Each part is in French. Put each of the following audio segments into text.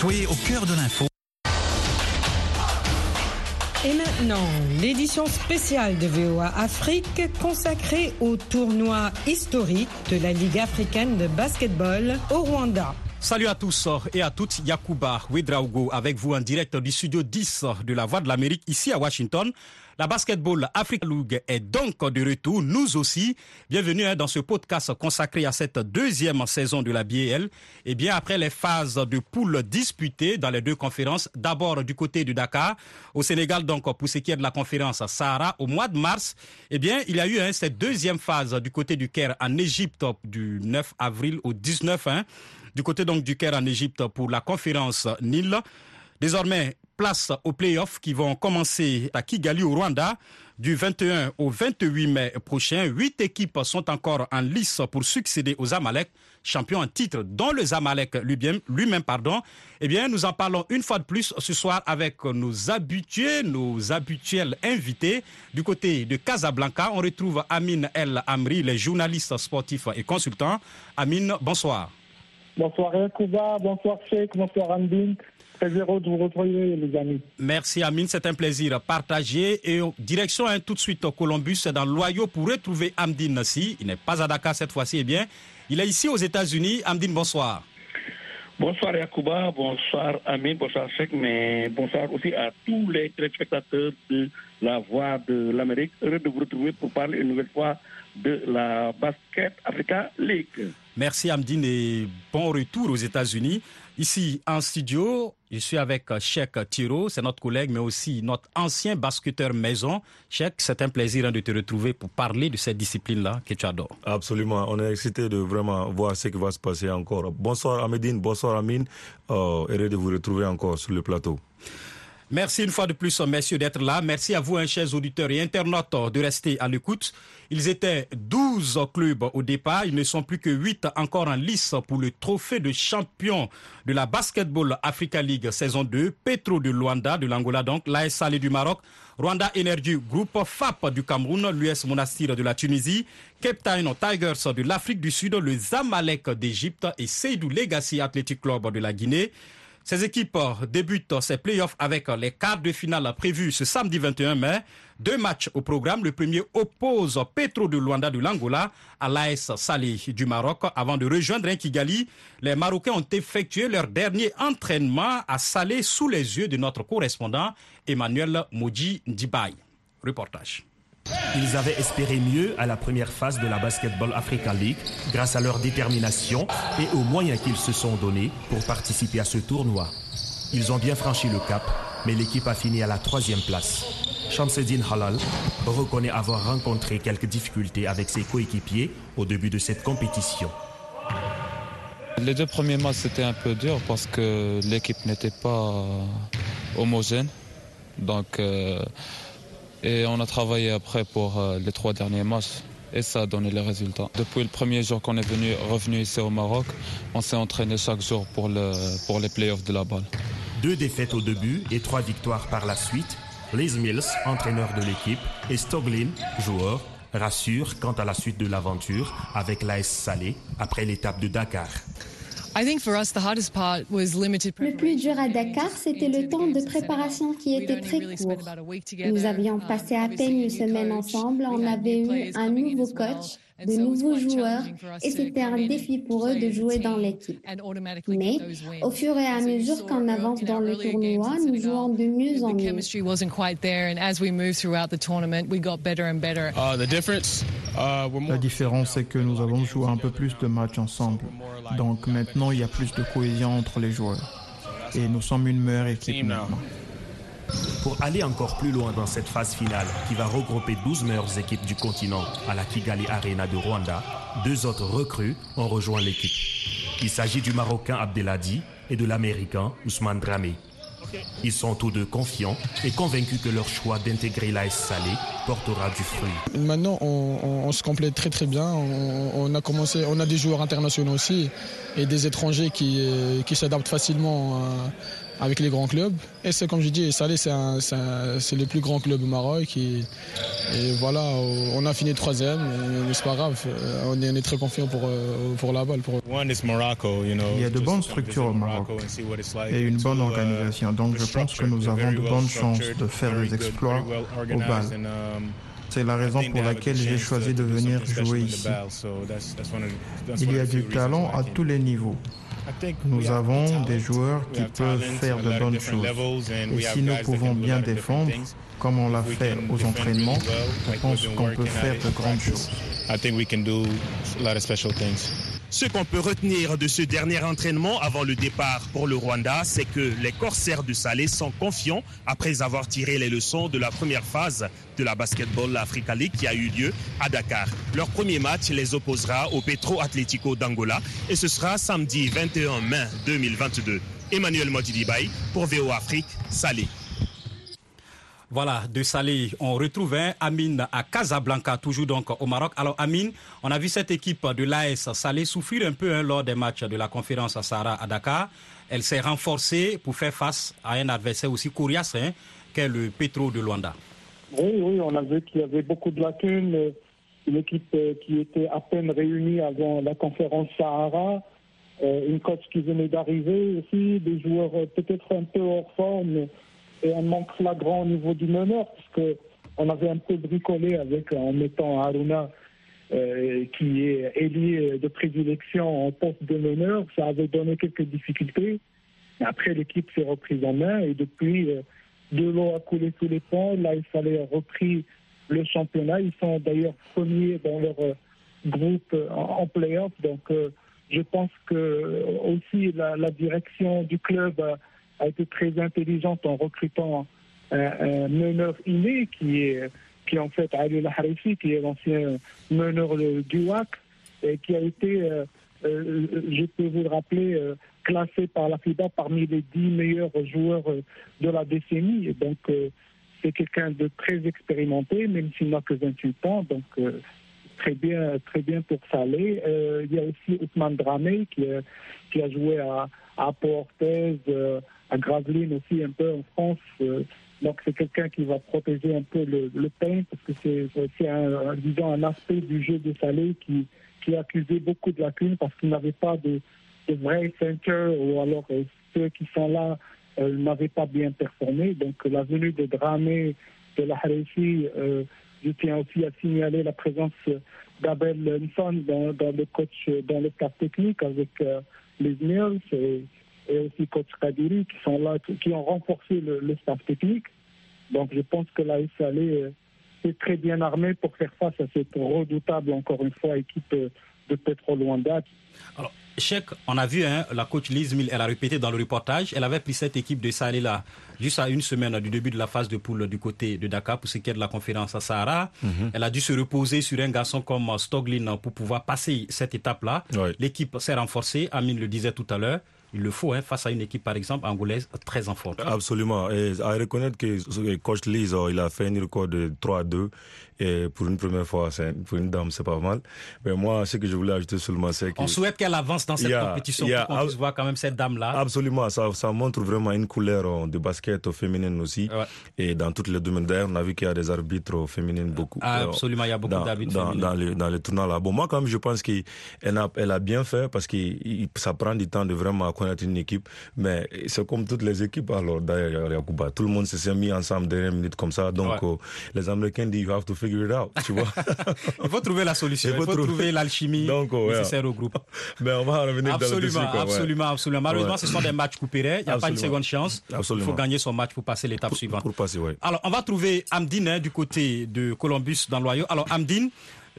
Soyez au cœur de l'info. Et maintenant, l'édition spéciale de VOA Afrique consacrée au tournoi historique de la Ligue africaine de basketball au Rwanda. Salut à tous et à toutes, Yakuba Ouedraogo avec vous en direct du studio 10 de la Voix de l'Amérique ici à Washington. La Basketball Africa League est donc de retour, nous aussi. Bienvenue hein, dans ce podcast consacré à cette deuxième saison de la BL. Et bien après les phases de poule disputées dans les deux conférences, d'abord du côté du Dakar, au Sénégal donc pour ce qui est de la conférence Sahara au mois de mars, eh bien il y a eu hein, cette deuxième phase du côté du Caire en Égypte du 9 avril au 19 hein, du côté donc du Caire en Égypte pour la conférence Nil. Désormais, place aux playoffs qui vont commencer à Kigali au Rwanda du 21 au 28 mai prochain. Huit équipes sont encore en lice pour succéder aux Amalek, champions en titre, dont le Zamalek lui-même, lui-même, pardon. Eh bien, nous en parlons une fois de plus ce soir avec nos habitués, nos habituels invités. Du côté de Casablanca, on retrouve Amine El Amri, les journalistes sportifs et consultants. Amine, bonsoir. Bonsoir Yakuba, bonsoir Sheikh, bonsoir Andin. Très heureux de vous retrouver, les amis. Merci Amine, c'est un plaisir partagé. Et direction hein, tout de suite au Columbus, dans l'Ohio, pour retrouver Amdine Nassi. Il n'est pas à Dakar cette fois-ci, eh bien, il est ici aux États-Unis. Amdine, bonsoir. Bonsoir Yakuba, bonsoir Amine, bonsoir Sheikh, mais bonsoir aussi à tous les téléspectateurs de la Voix de l'Amérique. Heureux de vous retrouver pour parler une nouvelle fois de la Basket Africa League. Merci Amdine et bon retour aux États-Unis. Ici en studio, je suis avec Cheikh Tiro, c'est notre collègue, mais aussi notre ancien basketteur maison. Cheikh, c'est un plaisir hein, de te retrouver pour parler de cette discipline-là que tu adores. Absolument, on est excité de vraiment voir ce qui va se passer encore. Bonsoir Amedine, bonsoir Amine, euh, heureux de vous retrouver encore sur le plateau. Merci une fois de plus, messieurs, d'être là. Merci à vous, hein, chers auditeurs et internautes, de rester à l'écoute. Ils étaient 12 clubs au départ. Ils ne sont plus que 8 encore en lice pour le trophée de champion de la Basketball Africa League saison 2. Petro de Luanda, de l'Angola donc, l'AS Salé du Maroc, Rwanda Energy Group, FAP du Cameroun, l'US Monastir de la Tunisie, Cape Town Tigers de l'Afrique du Sud, le Zamalek d'Égypte et Seydou Legacy Athletic Club de la Guinée. Ces équipes débutent ces playoffs avec les quarts de finale prévus ce samedi 21 mai. Deux matchs au programme. Le premier oppose Petro de Luanda de l'Angola à l'AS Salé du Maroc. Avant de rejoindre Kigali, les Marocains ont effectué leur dernier entraînement à Salé sous les yeux de notre correspondant Emmanuel Moji Ndibaye. Reportage. Ils avaient espéré mieux à la première phase de la Basketball Africa League grâce à leur détermination et aux moyens qu'ils se sont donnés pour participer à ce tournoi. Ils ont bien franchi le cap, mais l'équipe a fini à la troisième place. Shamseddin Halal reconnaît avoir rencontré quelques difficultés avec ses coéquipiers au début de cette compétition. Les deux premiers matchs, c'était un peu dur parce que l'équipe n'était pas homogène. Donc, euh, et on a travaillé après pour euh, les trois derniers matchs et ça a donné les résultats. Depuis le premier jour qu'on est venu, revenu ici au Maroc, on s'est entraîné chaque jour pour, le, pour les playoffs de la balle. Deux défaites au début et trois victoires par la suite. Liz Mills, entraîneur de l'équipe, et Stoglin, joueur, rassure quant à la suite de l'aventure avec l'AS Salé après l'étape de Dakar. Le plus dur à Dakar, c'était le temps de préparation qui était très court. Nous avions passé à peine une semaine ensemble, on avait eu un nouveau coach, de nouveaux joueurs et c'était un défi pour eux de jouer dans l'équipe. Mais au fur et à mesure qu'on avance dans le tournoi, nous jouons de mieux en mieux. La différence, c'est que nous avons joué un peu plus de matchs ensemble. Donc maintenant, il y a plus de cohésion entre les joueurs. Et nous sommes une meilleure équipe maintenant. Pour aller encore plus loin dans cette phase finale qui va regrouper 12 meilleures équipes du continent à la Kigali Arena de Rwanda, deux autres recrues ont rejoint l'équipe. Il s'agit du Marocain Abdelhadi et de l'Américain Ousmane Dramé. Ils sont tous deux confiants et convaincus que leur choix d'intégrer l'AS Salé portera du fruit. Maintenant, on, se complète très très bien. On, a commencé, on a des joueurs internationaux aussi et des étrangers qui, qui s'adaptent facilement avec les grands clubs. Et c'est comme je dis, Salé, c'est le plus grand club au Maroc. Et, voilà, on a fini troisième, mais c'est pas grave. On est, très confiant pour, pour la balle. Pour... Il y a de bonnes structures au Maroc et une bonne organisation. Donc je pense que nous avons de bonnes chances de faire des exploits au bal. C'est la raison pour laquelle j'ai choisi de venir jouer ici. Il y a du talent à tous les niveaux. Nous avons des joueurs qui peuvent faire de bonnes choses. Et si nous pouvons bien défendre, comme on l'a fait aux entraînements, je pense qu'on peut faire de grandes choses. Ce qu'on peut retenir de ce dernier entraînement avant le départ pour le Rwanda, c'est que les corsaires de Salé sont confiants après avoir tiré les leçons de la première phase de la Basketball Africa League qui a eu lieu à Dakar. Leur premier match les opposera au Petro Atlético d'Angola et ce sera samedi 21 mai 2022. Emmanuel Motidibay pour VO Afrique, Salé. Voilà, de Salé, on retrouve un Amine à Casablanca, toujours donc au Maroc. Alors Amine, on a vu cette équipe de l'AS Salé souffrir un peu hein, lors des matchs de la conférence à Sahara à Dakar. Elle s'est renforcée pour faire face à un adversaire aussi coriace hein, qu'est le Petro de Luanda. Oui, oui, on a vu qu'il y avait beaucoup de lacunes. Une équipe euh, qui était à peine réunie avant la conférence Sahara. Euh, une coach qui venait d'arriver aussi, des joueurs euh, peut-être un peu hors forme et un manque flagrant au niveau du meneur, parce qu'on avait un peu bricolé avec, en mettant Aruna, euh, qui est ailier de prédilection en poste de meneur. Ça avait donné quelques difficultés. Après, l'équipe s'est reprise en main et depuis, euh, de l'eau a coulé sous les ponts. Là, il fallait repris le championnat. Ils sont d'ailleurs premiers dans leur euh, groupe en, playoff. Donc, je pense que aussi la, la direction du club a été très intelligente en recrutant un, meneur inné qui est, qui en fait Ali Laharifi, qui est l'ancien meneur du WAC, et qui a été, euh, euh, je peux vous le rappeler, euh, classé par la FIBA parmi les dix meilleurs joueurs de la décennie. Donc, c'est quelqu'un de très expérimenté, même s'il n'a que 28 ans. Donc, très bien, très bien pour Salé. il y a aussi Ousmane Dramé qui, qui a joué à, à Portez, à Gravelines aussi un peu en France. Euh, donc c'est quelqu'un qui va protéger un peu le, pain parce que c'est aussi un, disons, un aspect du jeu de Salé qui, qui accusé beaucoup de lacunes parce qu'il n'avait pas de, de vrais center ou alors euh, ceux qui sont là euh, n'avaient pas bien performé. Donc la venue de Dramé, de la Harefi, je tiens aussi à signaler la présence d'Abel Nson dans, le coach, dans le staff technique avec les Mills et aussi coach Kadiri qui sont là, qui ont renforcé le, staff technique. Donc je pense que la SAL est très bien armée pour faire face à cette redoutable, encore une fois, équipe de Petro Luanda. Alors, Cheikh, on a vu hein, la coach Liz Mill, elle a répété dans le reportage, elle avait pris cette équipe de Salé là juste à une semaine du début de la phase de poule du côté de Dakar pour ce qui est de la conférence à Sahara. Mhm. Elle a dû se reposer sur un garçon comme Stoglin pour pouvoir passer cette étape-là. L'équipe s'est renforcée, Amine le disait tout à l'heure il le faut hein, face à une équipe, par exemple, angolaise très en forme. Absolument. Et à reconnaître que coach Lise, oh, il a fait un record de 3 à 2. Et pour une première fois, pour une dame, c'est pas mal. Mais moi, ce que je voulais ajouter seulement, c'est que... On souhaite qu'elle avance dans cette compétition pour qu'on puisse voir quand même cette dame-là. Absolument. Ça, ça montre vraiment une couleur oh, de basket féminine aussi. Et dans toutes les domaines d'ailleurs, on a vu qu'il y a des arbitres féminines beaucoup. Ah, absolument, il y a beaucoup d'arbitres dans, dans, les, dans les tournois là. Bon, moi, quand même, je pense qu'elle a, elle a bien fait parce que ça prend du temps de vraiment connaître une équipe. Mais c'est comme toutes les équipes, alors d'ailleurs, tout le monde s'est mis ensemble dernière minute comme ça. Donc, oh, les Américains disent, you have to figure it out, tu vois. il faut trouver la solution, il faut, trouver l'alchimie oh, nécessaire au groupe. Mais on va revenir absolument, dans le Absolument, absolument. Malheureusement, ce sont des matchs coupés. Il n'y a pas une seconde chance. Il faut gagner son match pour passer l'étape suivante. Pour passer, Alors, on va trouver Amdine hein, du côté de Columbus dans l'Ohio. Alors, Amdine,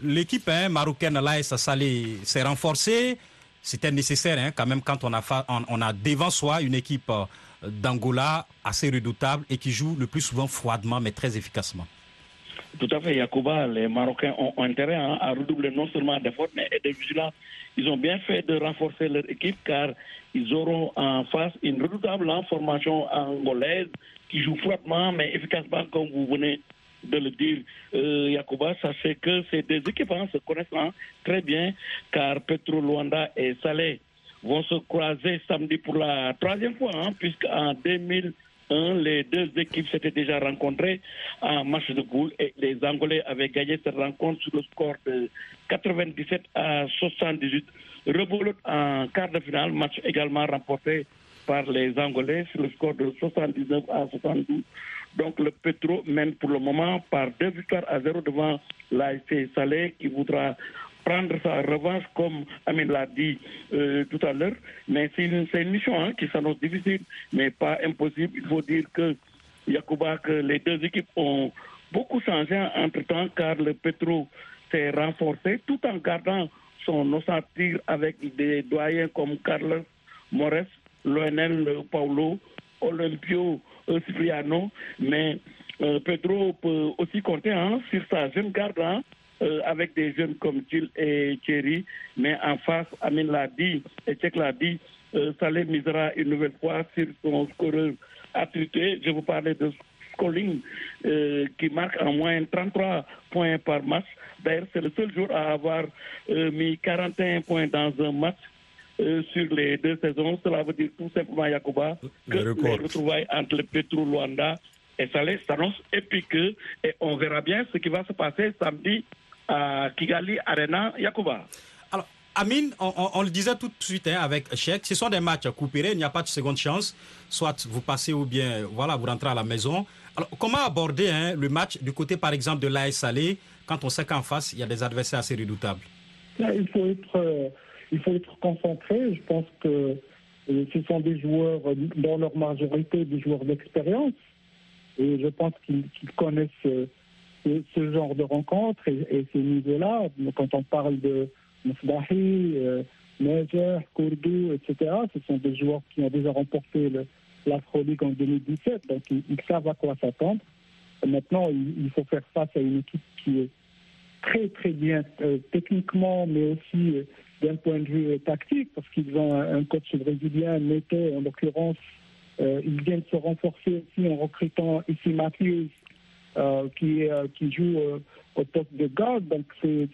l'équipe hein, marocaine, l'AS Salé, s'est renforcée c'était nécessaire hein, quand même quand on a, on, a devant soi une équipe euh, d'Angola assez redoutable et qui joue le plus souvent froidement mais très efficacement. Tout à fait, Yacouba, les Marocains ont, intérêt hein, à redoubler non seulement d'efforts, mais de vigilance. Ils ont bien fait de renforcer leur équipe car ils auront en face une redoutable formation angolaise qui joue froidement mais efficacement, comme vous venez de le dire, euh, Yacouba, sachez que ces deux équipes hein, se connaissent hein, très bien, car Petro Luanda et Salé vont se croiser samedi pour la troisième fois, hein, puisqu'en 2001, les deux équipes s'étaient déjà rencontrées en match de poule et les Angolais avaient gagné cette rencontre sur le score de 97 à 78. Rebolote en quart de finale, match également remporté par les Angolais sur le score de 79 à 72. Donc le Petro mène pour le moment par deux victoires à zéro devant l'AFC Salé qui voudra prendre sa revanche comme Amin l'a dit euh, tout à l'heure. Mais c'est une, mission hein, qui s'annonce difficile, mais pas impossible. Il faut dire que Yacouba, que les deux équipes ont beaucoup changé entre-temps car le Petro s'est renforcé tout en gardant son ossature avec des doyens comme Carlos Mores, Lionel Paulo, Olympio Cipriano, mais euh, Pedro peut aussi compter hein, sur sa jeune garde hein, euh, avec des jeunes comme Gilles et Thierry, mais en face, Amin l'a dit, et Tchèque l'a dit, euh, Saleh misera une nouvelle fois sur son scoreur attribué. Je vous parlais de Scolling, qui marque en moins 33 points par match. D'ailleurs, c'est le seul jour à avoir mis 41 points dans un match. Sur les deux saisons. Cela veut dire tout simplement, Yacouba, que les retrouvailles entre le Petro Luanda et Saleh s'annoncent épiqueux et on verra bien ce qui va se passer samedi à Kigali Arena Yakuba. Alors, Amine, on, le disait tout de suite hein, avec Cheikh, ce sont des matchs coupés, il n'y a pas de seconde chance. Soit vous passez ou bien voilà, vous rentrez à la maison. Alors, comment aborder hein, le match du côté, par exemple, de l'AS Salé, quand on sait qu'en face, il y a des adversaires assez redoutables? Il, faut être, euh, il faut être concentré. Je pense que euh, ce sont des joueurs, dans leur majorité, des joueurs d'expérience. Et je pense qu'ils connaissent. Euh, ce, genre de rencontres et, ces niveaux-là, quand on parle de Mousdahi, euh, Neger, Kourdou, etc., ce sont des joueurs qui ont déjà remporté l'Afro League en 2017, donc ils, savent à quoi s'attendre. Maintenant, il, faut faire face à une équipe qui est très très bien euh, techniquement, mais aussi d'un point de vue tactique, parce qu'ils ont un, coach brésilien, Neto en l'occurrence, ils viennent se renforcer aussi en recrutant ici Matthews, euh, qui, euh, joue euh, au poste de garde. Donc c'est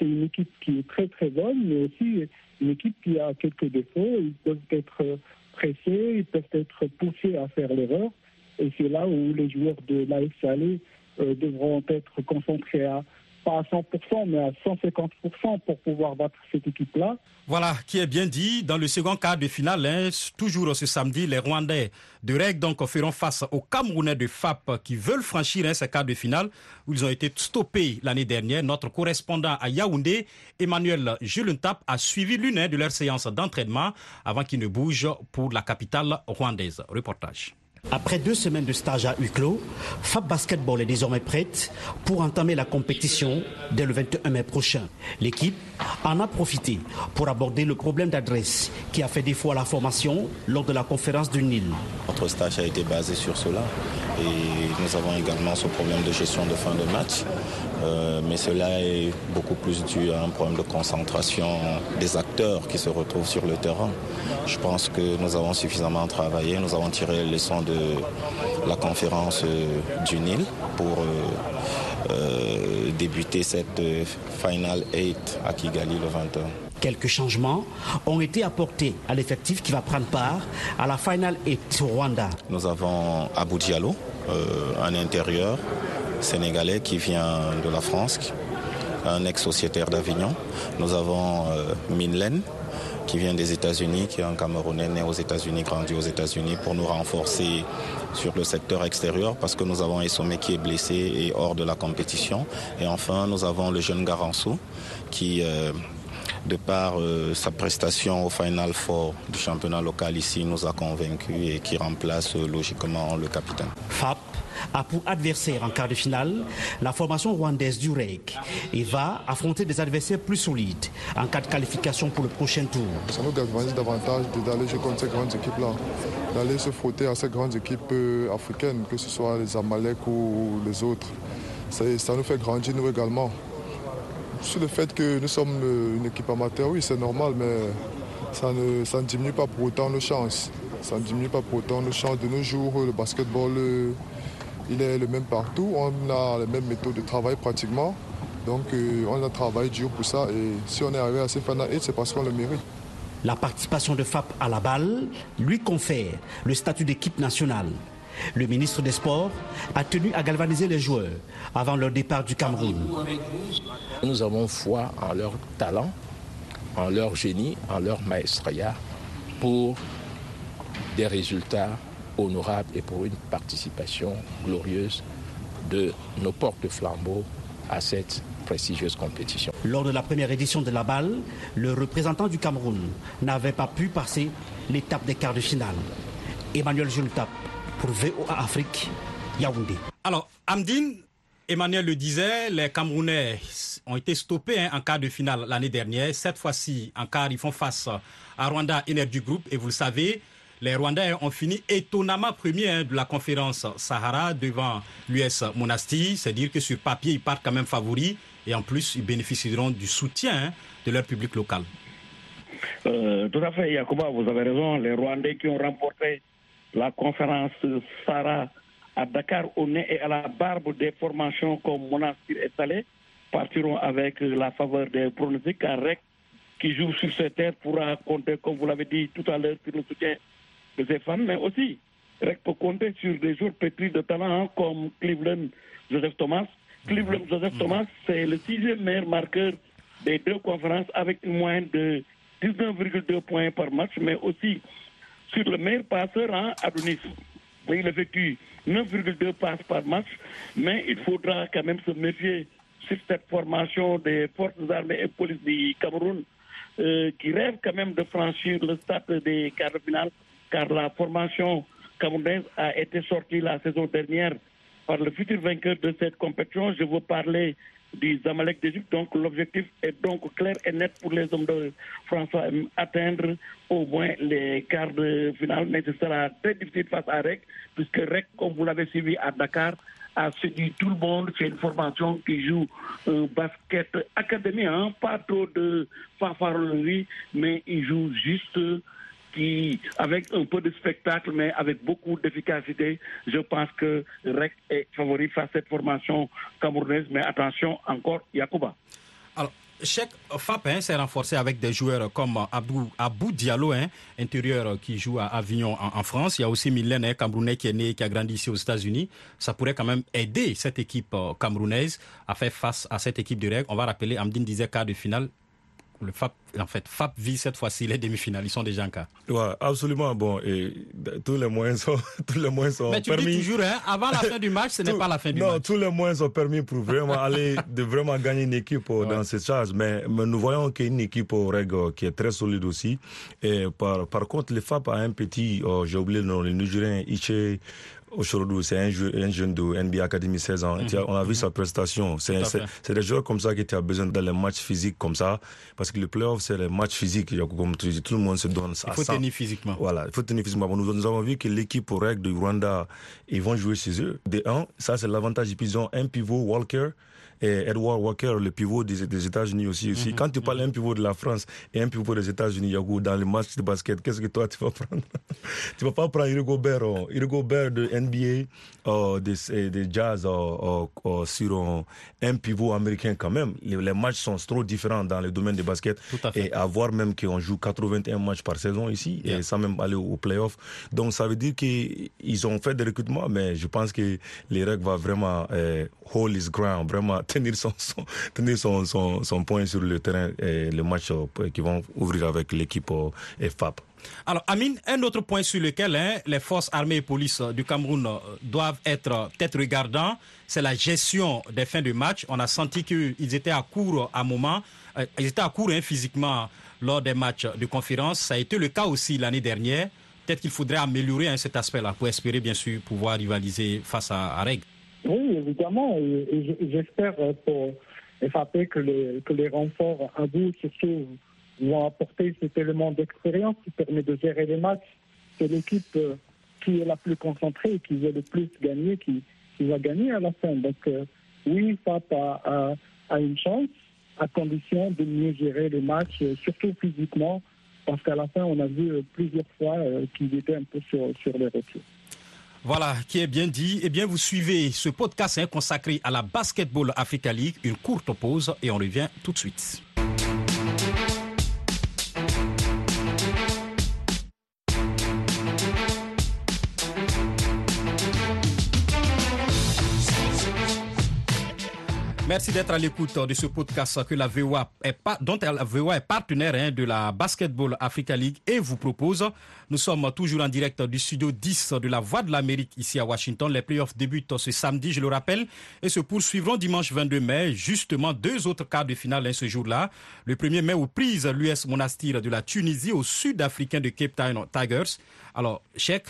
une équipe qui est très très bonne, mais aussi une équipe qui a quelques défauts. Ils peuvent être pressés, ils peuvent être poussés à faire l'erreur. Et c'est là où les joueurs de l'AF Salé devront être concentrés à pas à 100%, mais à 150% pour pouvoir battre cette équipe-là. Voilà, qui est bien dit. Dans le second quart de finale, hein, toujours ce samedi, les Rwandais de REG donc, feront face aux Camerounais de FAP qui veulent franchir hein, ce quart de finale où ils ont été stoppés l'année dernière. Notre correspondant à Yaoundé, Emmanuel Julentap, a suivi l'une de leurs séances d'entraînement avant qu'ils ne bougent pour la capitale rwandaise. Reportage. Après deux semaines de stage à huis clos, Fab Basketball est désormais prête pour entamer la compétition dès le 21 mai prochain. L'équipe en a profité pour aborder le problème d'adresse qui a fait défaut à la formation lors de la conférence du Nil. Notre stage a été basé sur cela et nous avons également ce problème de gestion de fin de match. Euh, mais cela est beaucoup plus dû à un problème de concentration des acteurs qui se retrouvent sur le terrain. Je pense que nous avons suffisamment travaillé, nous avons tiré les leçons de la conférence euh, du Nil pour euh, débuter cette Final 8 à Kigali le 21. Quelques changements ont été apportés à l'effectif qui va prendre part à la Final 8 au Rwanda. Nous avons Abou Diallo en intérieur, sénégalais qui vient de la France, un ex-sociétaire d'Avignon. Nous avons euh, Minlen qui vient des États-Unis, qui est un Camerounais né aux États-Unis, grandi aux États-Unis, pour nous renforcer sur le secteur extérieur parce que nous avons Essomé qui est blessé et hors de la compétition. Et enfin, nous avons le jeune Garansou qui, euh, de par euh, sa prestation au Final Four du championnat local ici, nous a convaincus et qui remplace logiquement le capitaine. FAP a pour adversaire en quart de finale la formation rwandaise du REC et va affronter des adversaires plus solides en cas de qualification pour le prochain tour. Ça nous galvanise davantage d'aller jouer contre ces grandes équipes-là, d'aller se frotter à ces grandes équipes euh, africaines, que ce soit les Amalek ou les autres. Ça, nous fait grandir nous également. Sur le fait que nous sommes euh, une équipe amateur, oui, c'est normal, mais ça ne, ça ne diminue pas pour autant nos chances. Ça ne diminue pas pour autant nos chances de nos jours. Le basketball euh, il est le même partout. On a les mêmes méthodes de travail pratiquement. Donc euh, on a travaillé dur pour ça et si on est arrivé à ces finales, c'est parce qu'on le mérite. La participation de FAP à la balle lui confère le statut d'équipe nationale. Le ministre des Sports a tenu à galvaniser les joueurs avant leur départ du Cameroun. Nous avons foi en leur talent, en leur génie, en leur maestria pour des résultats honorables et pour une participation glorieuse de nos porte-flambeaux à cette prestigieuse compétition. Lors de la première édition de la balle, le représentant du Cameroun n'avait pas pu passer l'étape des quarts de finale. Emmanuel Jultap pour VOA Afrique, Yaoundé. Alors, Amdine, Emmanuel le disait, les Camerounais ont été stoppés hein, en quart de finale l'année dernière. Cette fois-ci, en quart, ils font face à Rwanda Energy Group. Et vous le savez, les Rwandais ont fini étonnamment premiers hein, de la conférence Sahara devant l'US Monastir. C'est-à-dire que sur papier, ils partent quand même favoris. Et en plus, ils bénéficieront du soutien hein, de leur public local. Euh, tout à fait, Yacouba, vous avez raison. Les Rwandais qui ont remporté la conférence Sahara à Dakar au nez et à la barbe des formations comme Monastir et Salé partiront avec la faveur des pronostics car REC qui joue sur cette terre pourra compter, comme vous l'avez dit tout à l'heure, sur le soutien de ses fans, mais aussi REC peut compter sur des joueurs pétris de talent hein, comme Cleveland Joseph Thomas. Cleveland Joseph Thomas, c'est le sixième meilleur marqueur des deux conférences avec une moyenne de 19,2 points par match, mais aussi sur le meilleur passeur, hein, Adonis. Il effectue 9,2 passes par match, mais il faudra quand même se méfier sur cette formation des forces armées et police du Cameroun, euh, qui rêve quand même de franchir le stade des quarts de finale, car la formation camerounaise a été sortie la saison dernière par le futur vainqueur de cette compétition. Je veux parler du Zamalek d'Égypte. Donc l'objectif est donc clair et net pour les hommes de François atteindre au moins les quarts de finale, mais ce sera très difficile face à REC, puisque REC, comme vous l'avez suivi à Dakar, a séduit tout le monde. C'est une formation qui joue basket académique, hein, pas trop de fanfaronnerie, mais il joue juste qui, avec un peu de spectacle, mais avec beaucoup d'efficacité, je pense que REC est favori face à cette formation camerounaise. Mais attention, encore, Yacouba. Alors, Cheikh FAP hein, s'est renforcé avec des joueurs comme Abou, Diallo, hein, intérieur qui joue à Avignon en, France. Il y a aussi Mylène, hein, camerounais qui est né, qui a grandi ici aux États-Unis. Ça pourrait quand même aider cette équipe euh, camerounaise à faire face à cette équipe de REC. On va rappeler, Amdine disait quart de finale le FAP, en fait, FAP vit cette fois-ci les demi-finales. Ils sont déjà en cas. Ouais, absolument. Bon, et tous les moyens sont, tous les moyens sont Mais tu permis. dis toujours, hein, avant la fin du match, ce n'est pas la fin du non, match. Non, tous les moyens sont permis pour vraiment aller, de vraiment gagner une équipe euh, dans cette charge. Mais, mais nous voyons qu'il y a une équipe au REG euh, qui est très solide aussi. Et par, par contre, le FAP a un petit, oh, j'ai oublié le nom, le Nigérien Iche Aujourd'hui, c'est un, un, jeune de NBA Academy 16 ans. Mm -hmm. On a vu sa prestation. C'est des joueurs comme ça qui tu as besoin dans les matchs physiques comme ça. Parce que le playoff, c'est les matchs physiques. Comme tu dis, tout le monde se donne Il faut tenir physiquement. Voilà, il faut tenir physiquement. Nous, nous avons vu que l'équipe au règle de Rwanda, ils vont jouer chez eux. De 1, ça c'est l'avantage. Ils ont un pivot, Walker et Edward Walker, le pivot des, des États-Unis aussi. aussi. Mm -hmm. Quand tu parles un pivot de la France et un pivot des États-Unis, Yago, dans les matchs de basket, qu'est-ce que toi tu vas prendre? Tu vas pas prendre Hugo Gobert, oh, Gobert de NBA, oh, des, des Jazz oh, oh, sur un pivot américain quand même. Les, les, matchs sont trop différents dans le domaine du basket. Et à voir même qu'on joue 81 matchs par saison ici, yeah. et sans même aller au, au playoff. Donc ça veut dire qu'ils ont fait des recrutements, mais je pense que les règles vont vraiment euh, hold his ground, vraiment tenir son, point sur le terrain et le match euh, qui vont ouvrir avec l'équipe euh, FAP. Alors, Amine, un autre point sur lequel hein, les forces armées et police du Cameroun doivent être peut-être regardants, c'est la gestion des fins de match. On a senti qu'ils étaient à court à un moment, euh, ils étaient à court hein, physiquement lors des matchs de conférence. Ça a été le cas aussi l'année dernière. Peut-être qu'il faudrait améliorer hein, cet aspect-là pour espérer, bien sûr, pouvoir rivaliser face à, à. Oui, évidemment. J'espère pour FAP que les, que les renforts à bout, surtout, vont apporter cet élément d'expérience qui permet de gérer les matchs. C'est l'équipe qui est la plus concentrée, qui veut le plus gagner, qui, va gagner à la fin. Donc, euh, oui, FAP a, a, une chance, à condition de mieux gérer les matchs, surtout physiquement, parce qu'à la fin, on a vu plusieurs fois euh, qu'ils étaient un peu sur, sur les retours. Voilà, qui est bien dit. Eh bien, vous suivez ce podcast hein, consacré à la Basketball Africa League. Une courte pause et on revient tout de suite. Merci d'être à l'écoute de ce podcast que la VOA est dont la VOA est partenaire hein, de la Basketball Africa League et vous propose. Nous sommes toujours en direct du studio 10 de la Voix de l'Amérique ici à Washington. Les playoffs débutent ce samedi, je le rappelle, et se poursuivront dimanche 22 mai. Justement, deux autres quarts de finale hein, ce jour-là. Le 1er mai aux prises l'US Monastir de la Tunisie au sud-africain de Cape Town Tigers. Alors, chèque,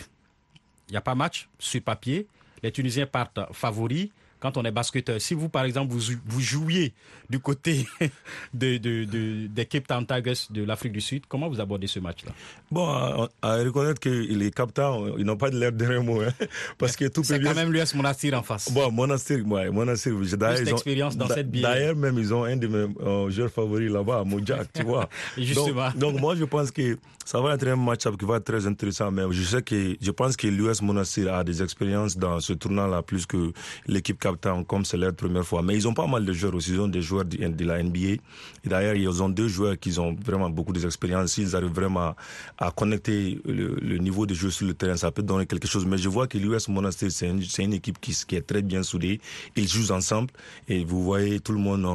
il n'y a pas match sur papier. Les Tunisiens partent favoris quand on est basketteur. Si vous, par exemple, vous, vous jouiez du côté de, de, des Cape Town Tigers de l'Afrique du Sud, comment vous abordez ce match-là? Bon, à, reconnaître que les Cape Town, ils n'ont pas de l'air de mot, hein, parce que tout C'est quand même l'US Monastir en face. Bon, Monastir, ouais, Monastir. D'ailleurs, d'expérience dans cette bière. D'ailleurs, même, ils ont un de mes euh, joueurs favoris là-bas, Mojak, tu vois. Justement. Donc, moi, je pense que ça va être un match-up qui va être très intéressant, mais je sais que, je pense que l'US Monastir a des expériences dans ce tournant-là plus que l'équipe Cape Comme c'est leur première fois. Mais ils ont pas mal de joueurs aussi. Ils ont des joueurs de, la NBA. Et d'ailleurs, ils ont deux joueurs qui ont vraiment beaucoup d'expérience. S'ils arrivent vraiment à, connecter le, niveau de jeu sur le terrain, ça peut donner quelque chose. Mais je vois que l'US Monastir, c'est une, équipe qui, qui, est très bien soudée. Ils jouent ensemble. Et vous voyez, tout le monde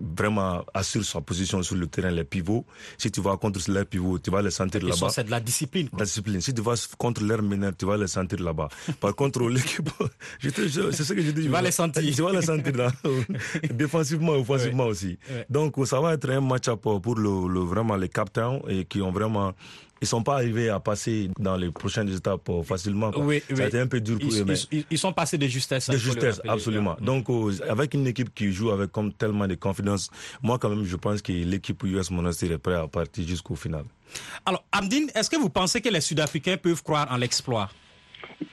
vraiment assure sa position sur le terrain, les pivots. Si tu vas contre les pivots, tu vas les sentir là-bas. C'est de la discipline. La discipline. Si tu vas contre l'air meneur, tu vas les sentir là-bas. Par contre, l'équipe, c'est ce que je dis. Tu vas les sentir. Tu vas les sentir là. Défensivement, offensivement aussi. Donc, ça va être un match-up pour le, le, vraiment les captains et qui ont vraiment ils sont pas arrivés à passer dans les prochaines étapes euh, facilement. Oui, ça a été un peu dur pour ils, eux. Ils, sont passés de justesse. De justesse, absolument. Donc, euh, avec une équipe qui joue avec comme tellement de confiance, moi quand même, je pense que l'équipe US Monastir est prête à partir jusqu'au final. Alors, Amdine, est-ce que vous pensez que les Sud-Africains peuvent croire en l'exploit?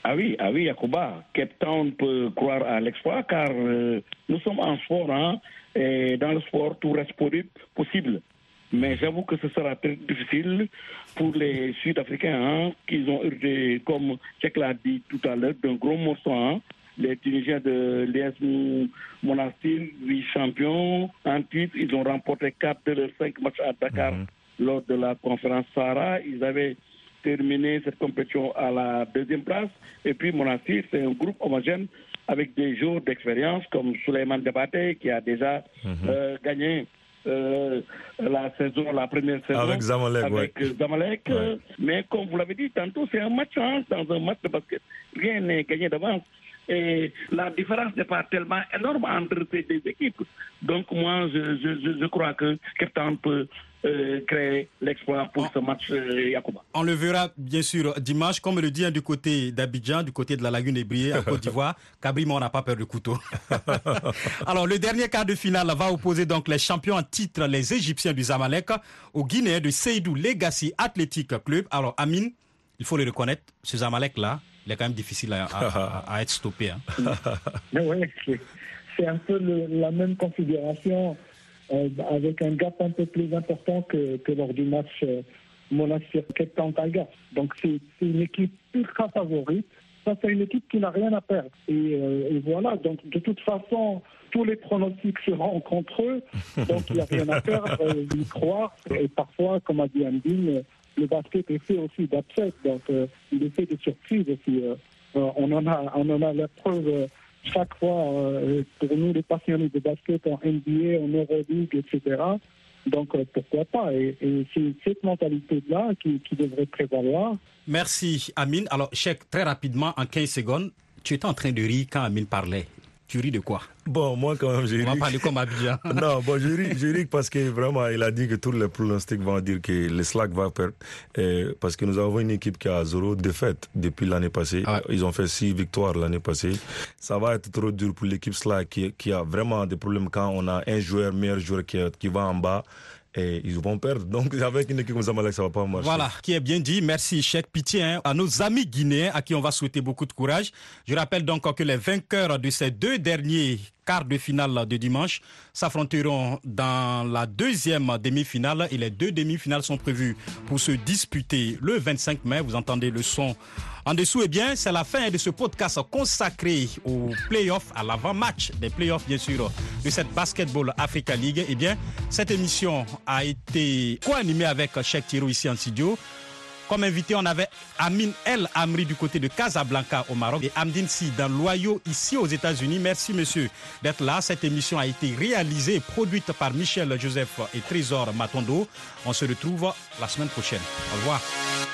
Ah oui, ah oui, Yakuba. Cape Town peut croire à l'exploit car euh, nous sommes en sport, hein, et dans le sport, tout reste possible. Mais j'avoue que ce sera très difficile pour les Sud-Africains hein, qui ont urgé, comme Cheikh l'a dit tout à l'heure, d'un gros morceau. Hein. Les Tunisiens de l'ES Monastir, vice-champions, en titre, ils ont remporté 4 de leurs 5 matchs à Dakar mhm. lors de la conférence Sahara. Ils avaient terminé cette compétition à la deuxième place. Et puis Monastir, c'est un groupe homogène avec des joueurs d'expérience comme Suleiman Debate qui a déjà mhm. euh, gagné euh, la saison, la première saison avec Zamalek. Avec Zamalek. Mais comme vous l'avez dit tantôt, c'est un match hein, dans un match de basket. Rien n'est gagné d'avance. Et la différence n'est pas tellement énorme entre ces deux équipes. Donc moi, je, je, je crois que Captain peut euh, créer l'exploit pour ce match euh, On le verra bien sûr dimanche, comme le dit hein, du côté d'Abidjan, du côté de la lagune Ébriée, en Côte d'Ivoire. Cabri, on n'a pas peur de couteau. Alors le dernier quart de finale va opposer donc les champions en titre, les Égyptiens du Zamalek, aux Guinéens de Seydou Legacy Athletic Club. Alors Amine, il faut le reconnaître, ce Zamalek là, il est quand même difficile à, être stoppé. Hein. c'est un peu la même configuration euh, avec un gap un peu plus important que, lors du match euh, Monastir Tigers. Donc c'est une équipe ultra favorite. Ça, c'est une équipe qui n'a rien à perdre. Et, euh, et, voilà, donc de toute façon, tous les pronostics seront contre eux. Donc il n'y a rien à perdre, euh, y croire. Et parfois, comme a dit Andine, le basket est fait aussi d'upset. Donc il est fait de surprises aussi. on en a, on en a la preuve chaque fois, euh, pour nous, les passionnés de basket en NBA, en Euroleague, etc. Donc, euh, pourquoi pas? Et, c'est cette mentalité-là qui, qui, devrait prévaloir. Merci, Amine. Alors, Cheikh, très rapidement, en 15 secondes, tu étais en train de rire quand Amine parlait. Tu ris de quoi? Bon, moi quand même, j'ai ri. On va parler comme Abidjan. non, bon, je ris, je ris parce que vraiment, il a dit que tous les pronostics vont dire que le Slack va perdre. parce que nous avons une équipe qui a zéro défaite depuis l'année passée. Ah Ils ont fait six victoires l'année passée. Ça va être trop dur pour l'équipe Slack qui, qui, a vraiment des problèmes quand on a un joueur, meilleur joueur qui, qui va en bas et ils vont perdre. Donc avec une équipe comme Zamalek, ça va pas marcher. Voilà, qui est bien dit. Merci, Cheikh Pitié, hein, à nos amis guinéens à qui on va souhaiter beaucoup de courage. Je rappelle donc que les vainqueurs de ces deux derniers quarts de finale de dimanche s'affronteront dans la deuxième demi-finale et les deux demi-finales sont prévues pour se disputer le 25 mai. Vous entendez le son en dessous, eh bien, c'est la fin de ce podcast consacré aux playoffs, à l'avant-match des playoffs, bien sûr, de cette Basketball Africa League. Eh bien, cette émission a été co-animée avec Cheikh Tiro ici en studio. Comme invité, on avait Amin El Amri du côté de Casablanca au Maroc et Amdine Si dans l'Oyo ici aux États-Unis. Merci monsieur d'être là. Cette émission a été réalisée et produite par Michel Joseph et Trésor Matondo. On se retrouve la semaine prochaine. Au revoir.